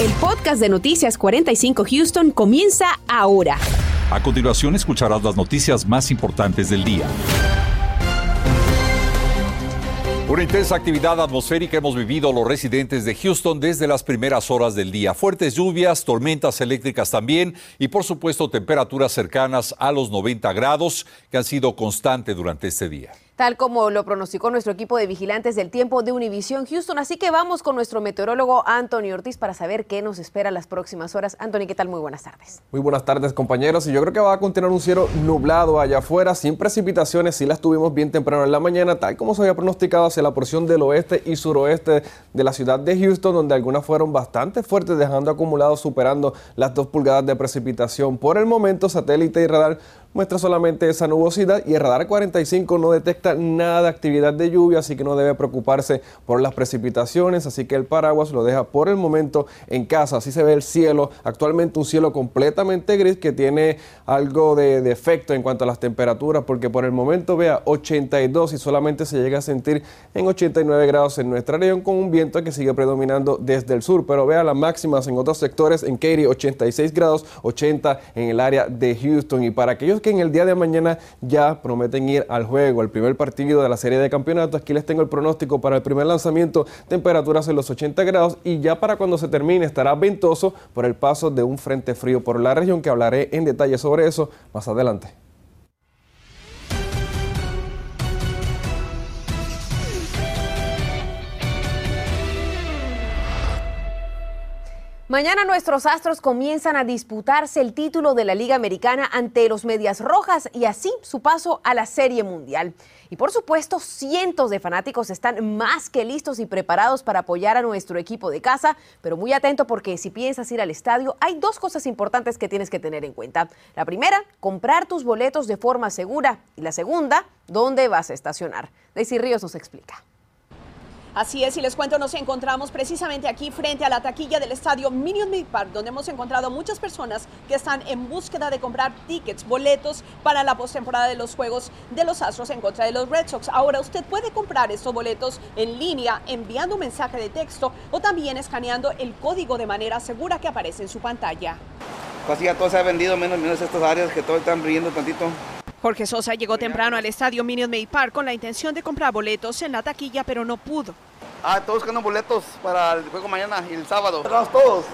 El podcast de Noticias 45 Houston comienza ahora. A continuación escucharás las noticias más importantes del día. Una intensa actividad atmosférica hemos vivido los residentes de Houston desde las primeras horas del día. Fuertes lluvias, tormentas eléctricas también y por supuesto temperaturas cercanas a los 90 grados que han sido constantes durante este día tal como lo pronosticó nuestro equipo de vigilantes del tiempo de Univision Houston. Así que vamos con nuestro meteorólogo Anthony Ortiz para saber qué nos espera las próximas horas. Anthony, ¿qué tal? Muy buenas tardes. Muy buenas tardes, compañeros. Y yo creo que va a continuar un cielo nublado allá afuera, sin precipitaciones. Sí las tuvimos bien temprano en la mañana, tal como se había pronosticado hacia la porción del oeste y suroeste de la ciudad de Houston, donde algunas fueron bastante fuertes, dejando acumulados, superando las dos pulgadas de precipitación. Por el momento, satélite y radar muestra solamente esa nubosidad y el radar 45 no detecta nada de actividad de lluvia, así que no debe preocuparse por las precipitaciones, así que el paraguas lo deja por el momento en casa. Así se ve el cielo, actualmente un cielo completamente gris que tiene algo de, defecto en cuanto a las temperaturas, porque por el momento vea 82 y solamente se llega a sentir en 89 grados en nuestra región con un viento que sigue predominando desde el sur, pero vea las máximas en otros sectores, en Katy 86 grados, 80 en el área de Houston y para aquellos que en el día de mañana ya prometen ir al juego, el primer partido de la serie de campeonatos. Aquí les tengo el pronóstico para el primer lanzamiento, temperaturas en los 80 grados y ya para cuando se termine estará ventoso por el paso de un frente frío por la región que hablaré en detalle sobre eso más adelante. Mañana nuestros Astros comienzan a disputarse el título de la Liga Americana ante los Medias Rojas y así su paso a la Serie Mundial. Y por supuesto, cientos de fanáticos están más que listos y preparados para apoyar a nuestro equipo de casa, pero muy atento porque si piensas ir al estadio, hay dos cosas importantes que tienes que tener en cuenta. La primera, comprar tus boletos de forma segura y la segunda, dónde vas a estacionar. Daisy Ríos nos explica. Así es, y les cuento, nos encontramos precisamente aquí frente a la taquilla del estadio Minion League Park, donde hemos encontrado muchas personas que están en búsqueda de comprar tickets, boletos para la postemporada de los Juegos de los Astros en contra de los Red Sox. Ahora usted puede comprar estos boletos en línea enviando un mensaje de texto o también escaneando el código de manera segura que aparece en su pantalla. Casi ya todo se ha vendido, menos, menos estas áreas que todo están brillando tantito. Jorge Sosa llegó temprano al estadio Minion Maid Park con la intención de comprar boletos en la taquilla, pero no pudo. Ah, todos buscando boletos para el juego mañana y el sábado. Cerrados todos.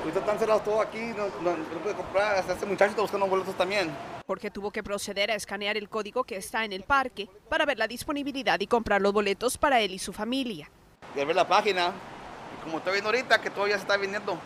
Ahorita están cerrados todos aquí, no, no, puede comprar. Hasta este muchacho está buscando boletos también. Porque tuvo que proceder a escanear el código que está en el parque para ver la disponibilidad y comprar los boletos para él y su familia. Y ver la página, y como estoy viendo ahorita que todavía se está vendiendo.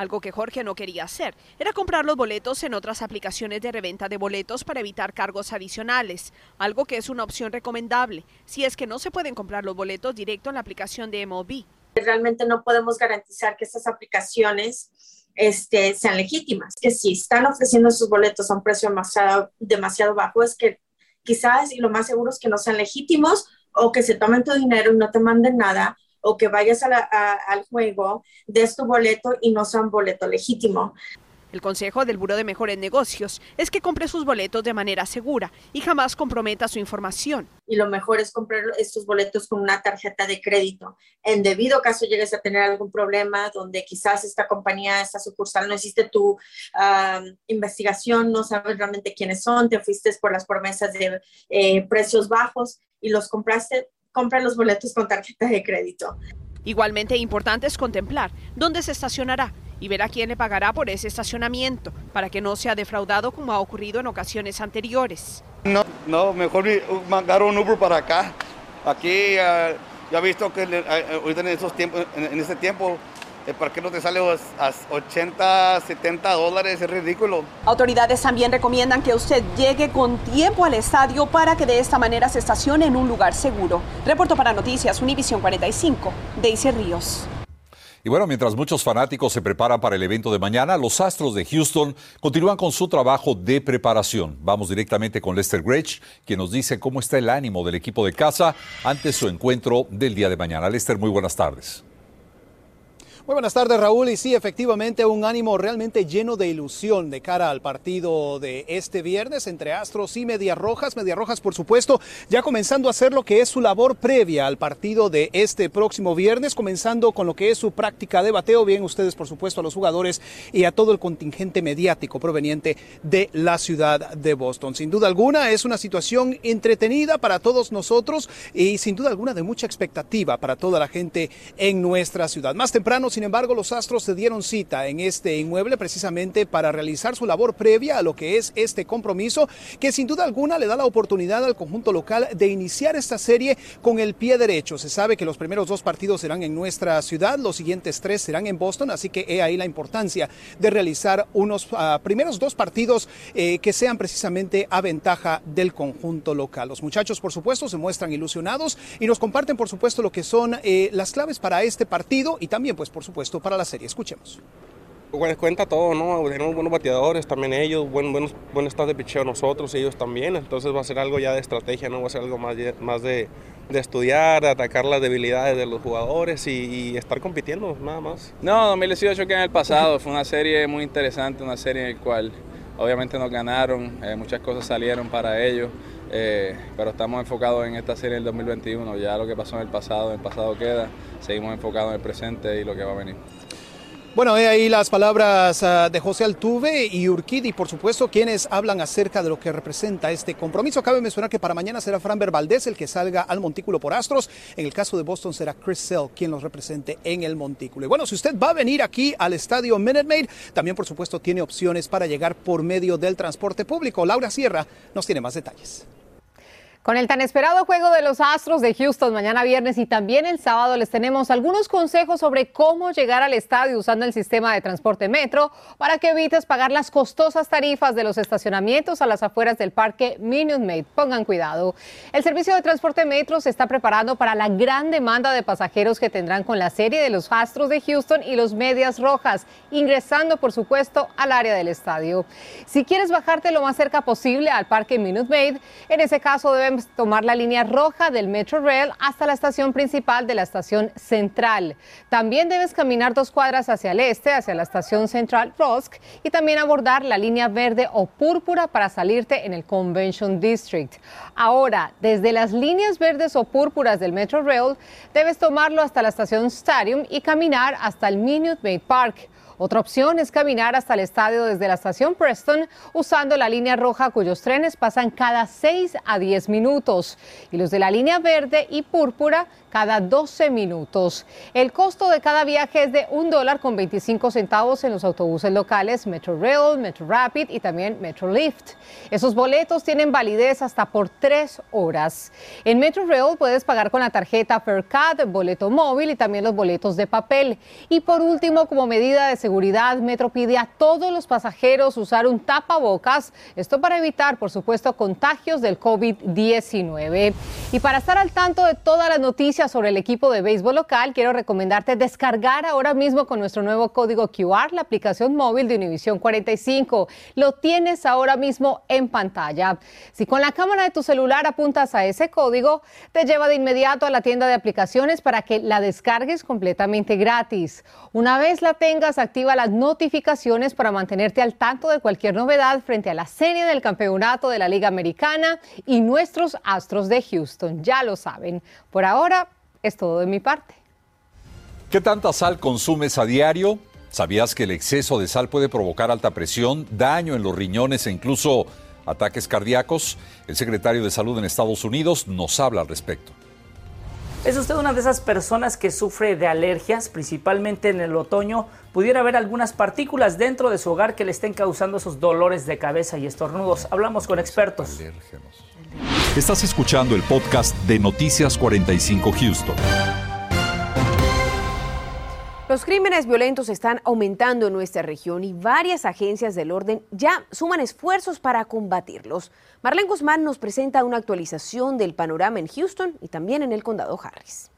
Algo que Jorge no quería hacer era comprar los boletos en otras aplicaciones de reventa de boletos para evitar cargos adicionales, algo que es una opción recomendable si es que no se pueden comprar los boletos directo en la aplicación de MLB. Realmente no podemos garantizar que estas aplicaciones este, sean legítimas, que si están ofreciendo sus boletos a un precio demasiado, demasiado bajo es que quizás y lo más seguro es que no sean legítimos o que se tomen tu dinero y no te manden nada o que vayas al juego, des tu boleto y no sea un boleto legítimo. El consejo del Buró de Mejores Negocios es que compre sus boletos de manera segura y jamás comprometa su información. Y lo mejor es comprar estos boletos con una tarjeta de crédito. En debido caso llegues a tener algún problema donde quizás esta compañía, esta sucursal no hiciste tu investigación, no sabes realmente quiénes son, te fuiste por las promesas de eh, precios bajos y los compraste, compra los boletos con tarjeta de crédito. Igualmente importante es contemplar dónde se estacionará y ver a quién le pagará por ese estacionamiento para que no sea defraudado como ha ocurrido en ocasiones anteriores. No, no mejor mandar un Uber para acá. Aquí uh, ya he visto que uh, ahorita en, esos tiempos, en, este tiempo el parque no te sale a 80, 70 dólares, es ridículo. Autoridades también recomiendan que usted llegue con tiempo al estadio para que de esta manera se estacione en un lugar seguro. Reporto para Noticias Univisión 45, Daisy Ríos. Y bueno, mientras muchos fanáticos se preparan para el evento de mañana, los Astros de Houston continúan con su trabajo de preparación. Vamos directamente con Lester Gretsch, quien nos dice cómo está el ánimo del equipo de casa ante su encuentro del día de mañana. Lester, muy buenas tardes. Muy buenas tardes, Raúl. Y sí, efectivamente, un ánimo realmente lleno de ilusión de cara al partido de este viernes entre Astros y Medias Rojas. Medias Rojas, por supuesto, ya comenzando a hacer lo que es su labor previa al partido de este próximo viernes, comenzando con lo que es su práctica de bateo. Bien, ustedes, por supuesto, a los jugadores y a todo el contingente mediático proveniente de la ciudad de Boston. Sin duda alguna, es una situación entretenida para todos nosotros y sin duda alguna de mucha expectativa para toda la gente en nuestra ciudad. Más temprano, sin embargo, los Astros se dieron cita en este inmueble precisamente para realizar su labor previa a lo que es este compromiso, que sin duda alguna le da la oportunidad al conjunto local de iniciar esta serie con el pie derecho. Se sabe que los primeros dos partidos serán en nuestra ciudad, los siguientes tres serán en Boston, así que he ahí la importancia de realizar unos ah, primeros dos partidos eh, que sean precisamente a ventaja del conjunto local. Los muchachos, por supuesto, se muestran ilusionados y nos comparten, por supuesto, lo que son eh, las claves para este partido y también, pues, por supuesto, para la serie. Escuchemos. Bueno, cuenta todo, ¿no? Tenemos buenos bateadores, también ellos, buen, buenos, buen estado de picheo nosotros, ellos también. Entonces va a ser algo ya de estrategia, ¿no? Va a ser algo más, más de, de estudiar, de atacar las debilidades de los jugadores y, y, estar compitiendo, nada más. No, 2018 que en el pasado fue una serie muy interesante, una serie en la cual obviamente nos ganaron, eh, muchas cosas salieron para ellos. Eh, pero estamos enfocados en esta serie del 2021. Ya lo que pasó en el pasado, en el pasado queda. Seguimos enfocados en el presente y lo que va a venir. Bueno, he ahí las palabras uh, de José Altuve y Urquidi, por supuesto, quienes hablan acerca de lo que representa este compromiso. Cabe mencionar que para mañana será Franber Valdés el que salga al montículo por Astros. En el caso de Boston será Chris Sell quien los represente en el montículo. Y bueno, si usted va a venir aquí al estadio Minute Maid, también por supuesto tiene opciones para llegar por medio del transporte público. Laura Sierra nos tiene más detalles. Con el tan esperado juego de los Astros de Houston mañana viernes y también el sábado les tenemos algunos consejos sobre cómo llegar al estadio usando el sistema de transporte metro para que evites pagar las costosas tarifas de los estacionamientos a las afueras del parque Minute Maid. Pongan cuidado. El servicio de transporte metro se está preparando para la gran demanda de pasajeros que tendrán con la serie de los Astros de Houston y los Medias Rojas, ingresando por supuesto al área del estadio. Si quieres bajarte lo más cerca posible al parque Minute Maid, en ese caso debes tomar la línea roja del Metro Rail hasta la estación principal de la estación central. También debes caminar dos cuadras hacia el este, hacia la estación central Rusk, y también abordar la línea verde o púrpura para salirte en el Convention District. Ahora, desde las líneas verdes o púrpuras del Metro Rail, debes tomarlo hasta la estación Stadium y caminar hasta el Minute Maid Park. Otra opción es caminar hasta el estadio desde la estación Preston usando la línea roja cuyos trenes pasan cada 6 a 10 minutos y los de la línea verde y púrpura cada 12 minutos. El costo de cada viaje es de un dólar con 25 centavos en los autobuses locales Metro Rail, Metro Rapid y también Metro Lift. Esos boletos tienen validez hasta por tres horas. En Metro Rail puedes pagar con la tarjeta Faircard, boleto móvil y también los boletos de papel. Y por último, como medida de Metro pide a todos los pasajeros usar un tapabocas, esto para evitar, por supuesto, contagios del COVID-19. Y para estar al tanto de todas las noticias, sobre el equipo de béisbol local, quiero recomendarte descargar ahora mismo con nuestro nuevo código QR la aplicación móvil de Univisión 45. Lo tienes ahora mismo en pantalla. Si con la cámara de tu celular apuntas a ese código, te lleva de inmediato a la tienda de aplicaciones para que la descargues completamente gratis. Una vez la tengas, activa las notificaciones para mantenerte al tanto de cualquier novedad frente a la serie del campeonato de la Liga Americana y nuestros Astros de Houston. Ya lo saben. Por ahora, es todo de mi parte. ¿Qué tanta sal consumes a diario? ¿Sabías que el exceso de sal puede provocar alta presión, daño en los riñones e incluso ataques cardíacos? El secretario de Salud en Estados Unidos nos habla al respecto. ¿Es usted una de esas personas que sufre de alergias? Principalmente en el otoño, pudiera haber algunas partículas dentro de su hogar que le estén causando esos dolores de cabeza y estornudos. Hablamos con expertos. Estás escuchando el podcast de Noticias 45 Houston. Los crímenes violentos están aumentando en nuestra región y varias agencias del orden ya suman esfuerzos para combatirlos. Marlene Guzmán nos presenta una actualización del panorama en Houston y también en el condado Harris.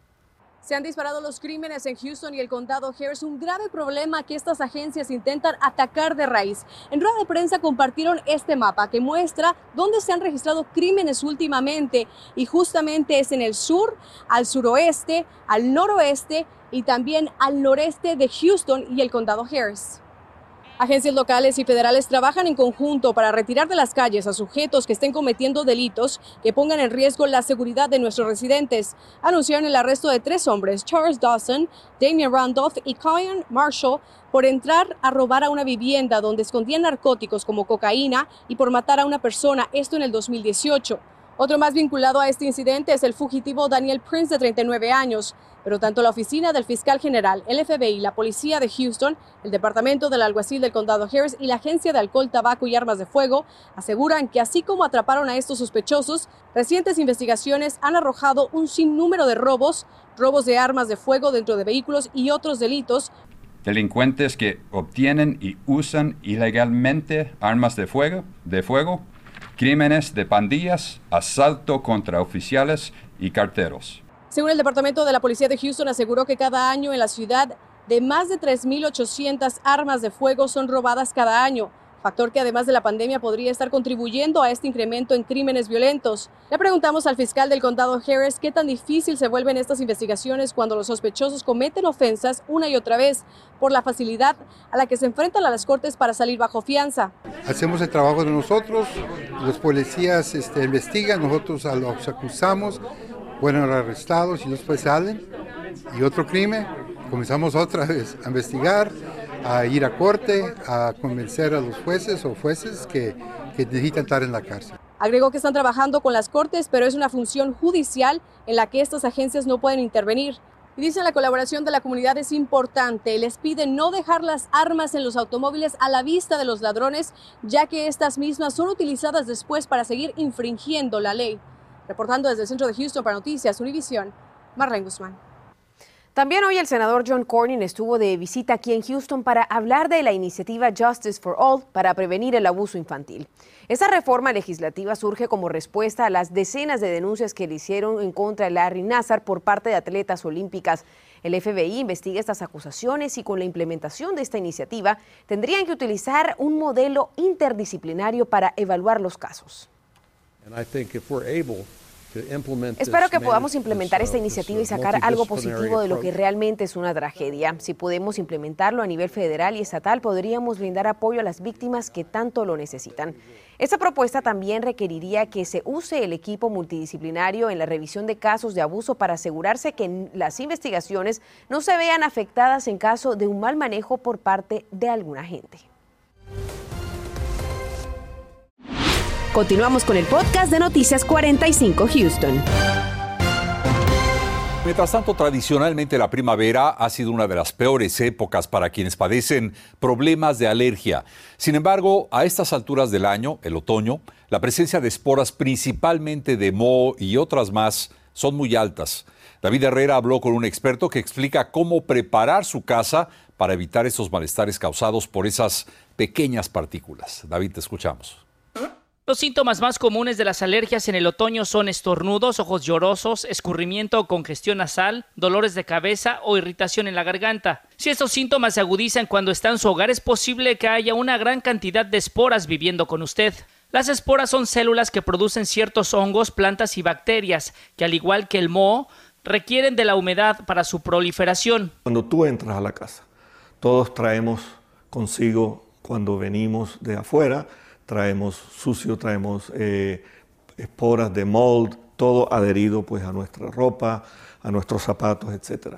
Se han disparado los crímenes en Houston y el condado Harris, un grave problema que estas agencias intentan atacar de raíz. En rueda de prensa compartieron este mapa que muestra dónde se han registrado crímenes últimamente y justamente es en el sur, al suroeste, al noroeste y también al noreste de Houston y el condado Harris. Agencias locales y federales trabajan en conjunto para retirar de las calles a sujetos que estén cometiendo delitos que pongan en riesgo la seguridad de nuestros residentes. Anunciaron el arresto de tres hombres, Charles Dawson, Damien Randolph y Kyan Marshall, por entrar a robar a una vivienda donde escondían narcóticos como cocaína y por matar a una persona, esto en el 2018. Otro más vinculado a este incidente es el fugitivo Daniel Prince de 39 años, pero tanto la oficina del fiscal general, el FBI, la policía de Houston, el departamento del alguacil del condado Harris y la agencia de alcohol, tabaco y armas de fuego aseguran que así como atraparon a estos sospechosos, recientes investigaciones han arrojado un sinnúmero de robos, robos de armas de fuego dentro de vehículos y otros delitos. Delincuentes que obtienen y usan ilegalmente armas de fuego, de fuego crímenes de pandillas, asalto contra oficiales y carteros. Según el Departamento de la Policía de Houston, aseguró que cada año en la ciudad de más de 3.800 armas de fuego son robadas cada año factor que además de la pandemia podría estar contribuyendo a este incremento en crímenes violentos. Le preguntamos al fiscal del condado Harris qué tan difícil se vuelven estas investigaciones cuando los sospechosos cometen ofensas una y otra vez por la facilidad a la que se enfrentan a las cortes para salir bajo fianza. Hacemos el trabajo de nosotros, los policías este, investigan, nosotros a los acusamos, fueron arrestados y después salen y otro crimen, comenzamos otra vez a investigar a ir a corte, a convencer a los jueces o jueces que, que necesitan estar en la cárcel. Agregó que están trabajando con las cortes, pero es una función judicial en la que estas agencias no pueden intervenir. Y dicen la colaboración de la comunidad es importante. Les piden no dejar las armas en los automóviles a la vista de los ladrones, ya que estas mismas son utilizadas después para seguir infringiendo la ley. Reportando desde el centro de Houston para Noticias Univisión, Marlene Guzmán. También hoy el senador John Cornyn estuvo de visita aquí en Houston para hablar de la iniciativa Justice for All para prevenir el abuso infantil. Esa reforma legislativa surge como respuesta a las decenas de denuncias que le hicieron en contra de Larry Nassar por parte de atletas olímpicas. El FBI investiga estas acusaciones y con la implementación de esta iniciativa tendrían que utilizar un modelo interdisciplinario para evaluar los casos. Espero que podamos implementar esta iniciativa y sacar algo positivo de lo que realmente es una tragedia. Si podemos implementarlo a nivel federal y estatal, podríamos brindar apoyo a las víctimas que tanto lo necesitan. Esta propuesta también requeriría que se use el equipo multidisciplinario en la revisión de casos de abuso para asegurarse que las investigaciones no se vean afectadas en caso de un mal manejo por parte de alguna gente. Continuamos con el podcast de Noticias 45 Houston. Mientras tanto, tradicionalmente la primavera ha sido una de las peores épocas para quienes padecen problemas de alergia. Sin embargo, a estas alturas del año, el otoño, la presencia de esporas principalmente de moho y otras más son muy altas. David Herrera habló con un experto que explica cómo preparar su casa para evitar esos malestares causados por esas pequeñas partículas. David, te escuchamos. Los síntomas más comunes de las alergias en el otoño son estornudos, ojos llorosos, escurrimiento o congestión nasal, dolores de cabeza o irritación en la garganta. Si estos síntomas se agudizan cuando está en su hogar, es posible que haya una gran cantidad de esporas viviendo con usted. Las esporas son células que producen ciertos hongos, plantas y bacterias, que al igual que el moho, requieren de la humedad para su proliferación. Cuando tú entras a la casa, todos traemos consigo, cuando venimos de afuera, traemos sucio, traemos eh, esporas de mold, todo adherido pues a nuestra ropa, a nuestros zapatos, etc.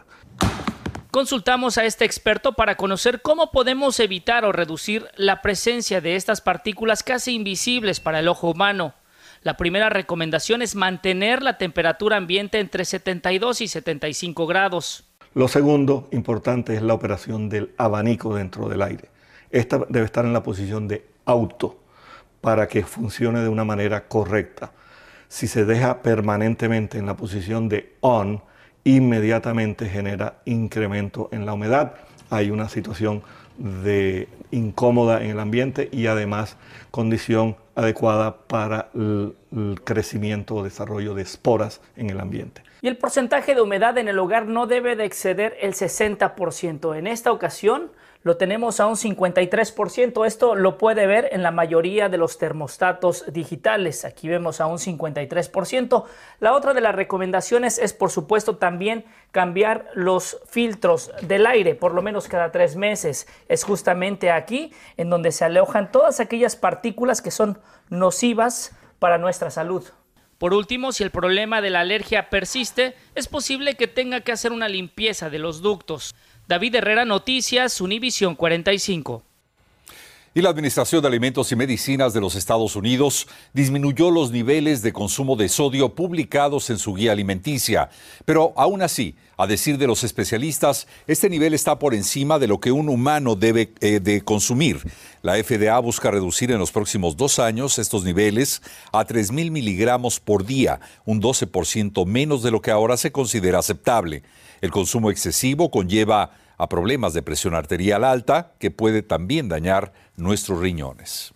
Consultamos a este experto para conocer cómo podemos evitar o reducir la presencia de estas partículas casi invisibles para el ojo humano. La primera recomendación es mantener la temperatura ambiente entre 72 y 75 grados. Lo segundo importante es la operación del abanico dentro del aire. Esta debe estar en la posición de auto para que funcione de una manera correcta. Si se deja permanentemente en la posición de on, inmediatamente genera incremento en la humedad. Hay una situación de incómoda en el ambiente y además condición adecuada para el, crecimiento o desarrollo de esporas en el ambiente. Y el porcentaje de humedad en el hogar no debe de exceder el 60%. En esta ocasión, lo tenemos a un 53%. Esto lo puede ver en la mayoría de los termostatos digitales. Aquí vemos a un 53%. La otra de las recomendaciones es, por supuesto, también cambiar los filtros del aire, por lo menos cada tres meses. Es justamente aquí en donde se alojan todas aquellas partículas que son nocivas para nuestra salud. Por último, si el problema de la alergia persiste, es posible que tenga que hacer una limpieza de los ductos. David Herrera, Noticias, Univisión 45. Y la Administración de Alimentos y Medicinas de los Estados Unidos disminuyó los niveles de consumo de sodio publicados en su guía alimenticia. Pero aún así, a decir de los especialistas, este nivel está por encima de lo que un humano debe eh, de consumir. La FDA busca reducir en los próximos dos años estos niveles a 3.000 miligramos por día, un 12% menos de lo que ahora se considera aceptable. El consumo excesivo conlleva a problemas de presión arterial alta que puede también dañar nuestros riñones.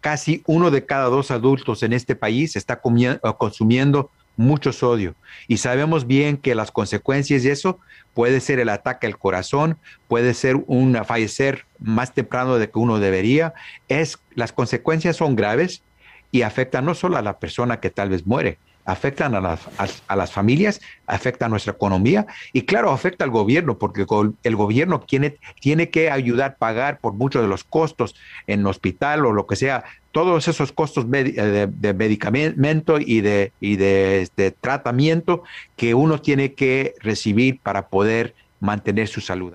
Casi uno de cada dos adultos en este país está consumiendo mucho sodio y sabemos bien que las consecuencias de eso puede ser el ataque al corazón, puede ser un fallecer más temprano de que uno debería. Es las consecuencias son graves y afectan no solo a la persona que tal vez muere, afectan a las, a, las, familias, afecta a nuestra economía y claro, afecta al gobierno, porque el gobierno tiene, tiene que ayudar a pagar por muchos de los costos en hospital o lo que sea, todos esos costos de, de, medicamento y, de, y de, de tratamiento que uno tiene que recibir para poder mantener su salud.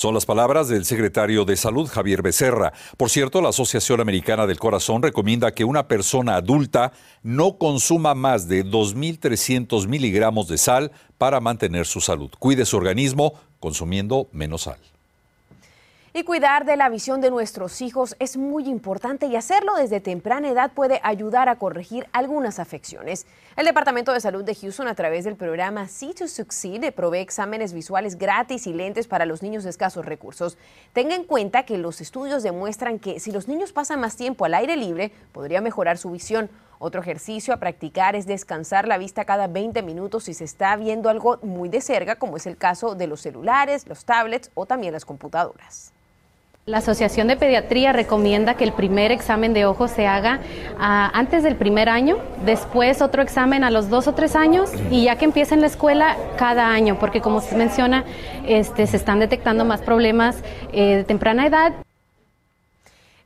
Son las palabras del secretario de Salud, Javier Becerra. Por cierto, la Asociación Americana del Corazón recomienda que una persona adulta no consuma más de 2.300 miligramos de sal para mantener su salud. Cuide su organismo consumiendo menos sal. Y cuidar de la visión de nuestros hijos es muy importante y hacerlo desde temprana edad puede ayudar a corregir algunas afecciones. El Departamento de Salud de Houston, a través del programa See to Succeed, provee exámenes visuales gratis y lentes para los niños de escasos recursos. Tenga en cuenta que los estudios demuestran que si los niños pasan más tiempo al aire libre, podría mejorar su visión. Otro ejercicio a practicar es descansar la vista cada 20 minutos si se está viendo algo muy de cerca, como es el caso de los celulares, los tablets o también las computadoras. La Asociación de Pediatría recomienda que el primer examen de ojos se haga ah, antes del primer año, después otro examen a los dos o tres años y ya que empiecen la escuela cada año, porque como se menciona, este, se están detectando más problemas eh, de temprana edad.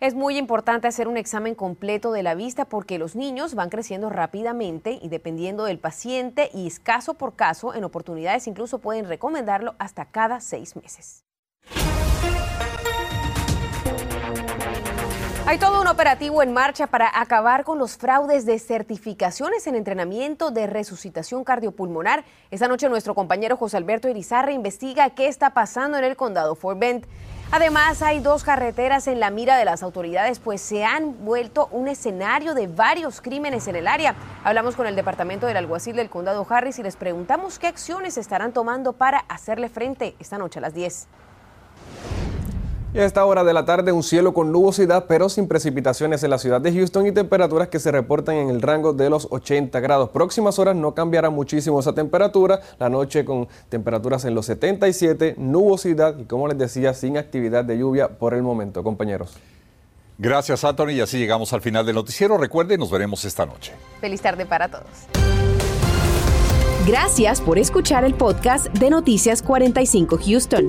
Es muy importante hacer un examen completo de la vista porque los niños van creciendo rápidamente y dependiendo del paciente y caso por caso, en oportunidades incluso pueden recomendarlo hasta cada seis meses. Hay todo un operativo en marcha para acabar con los fraudes de certificaciones en entrenamiento de resucitación cardiopulmonar. Esta noche nuestro compañero José Alberto Irizarra investiga qué está pasando en el condado Fort Bend. Además, hay dos carreteras en la mira de las autoridades, pues se han vuelto un escenario de varios crímenes en el área. Hablamos con el departamento del alguacil del condado Harris y les preguntamos qué acciones estarán tomando para hacerle frente esta noche a las 10. Y a esta hora de la tarde un cielo con nubosidad pero sin precipitaciones en la ciudad de Houston y temperaturas que se reportan en el rango de los 80 grados. Próximas horas no cambiará muchísimo esa temperatura, la noche con temperaturas en los 77, nubosidad y como les decía sin actividad de lluvia por el momento, compañeros. Gracias Anthony y así llegamos al final del noticiero. Recuerden, nos veremos esta noche. Feliz tarde para todos. Gracias por escuchar el podcast de Noticias 45 Houston.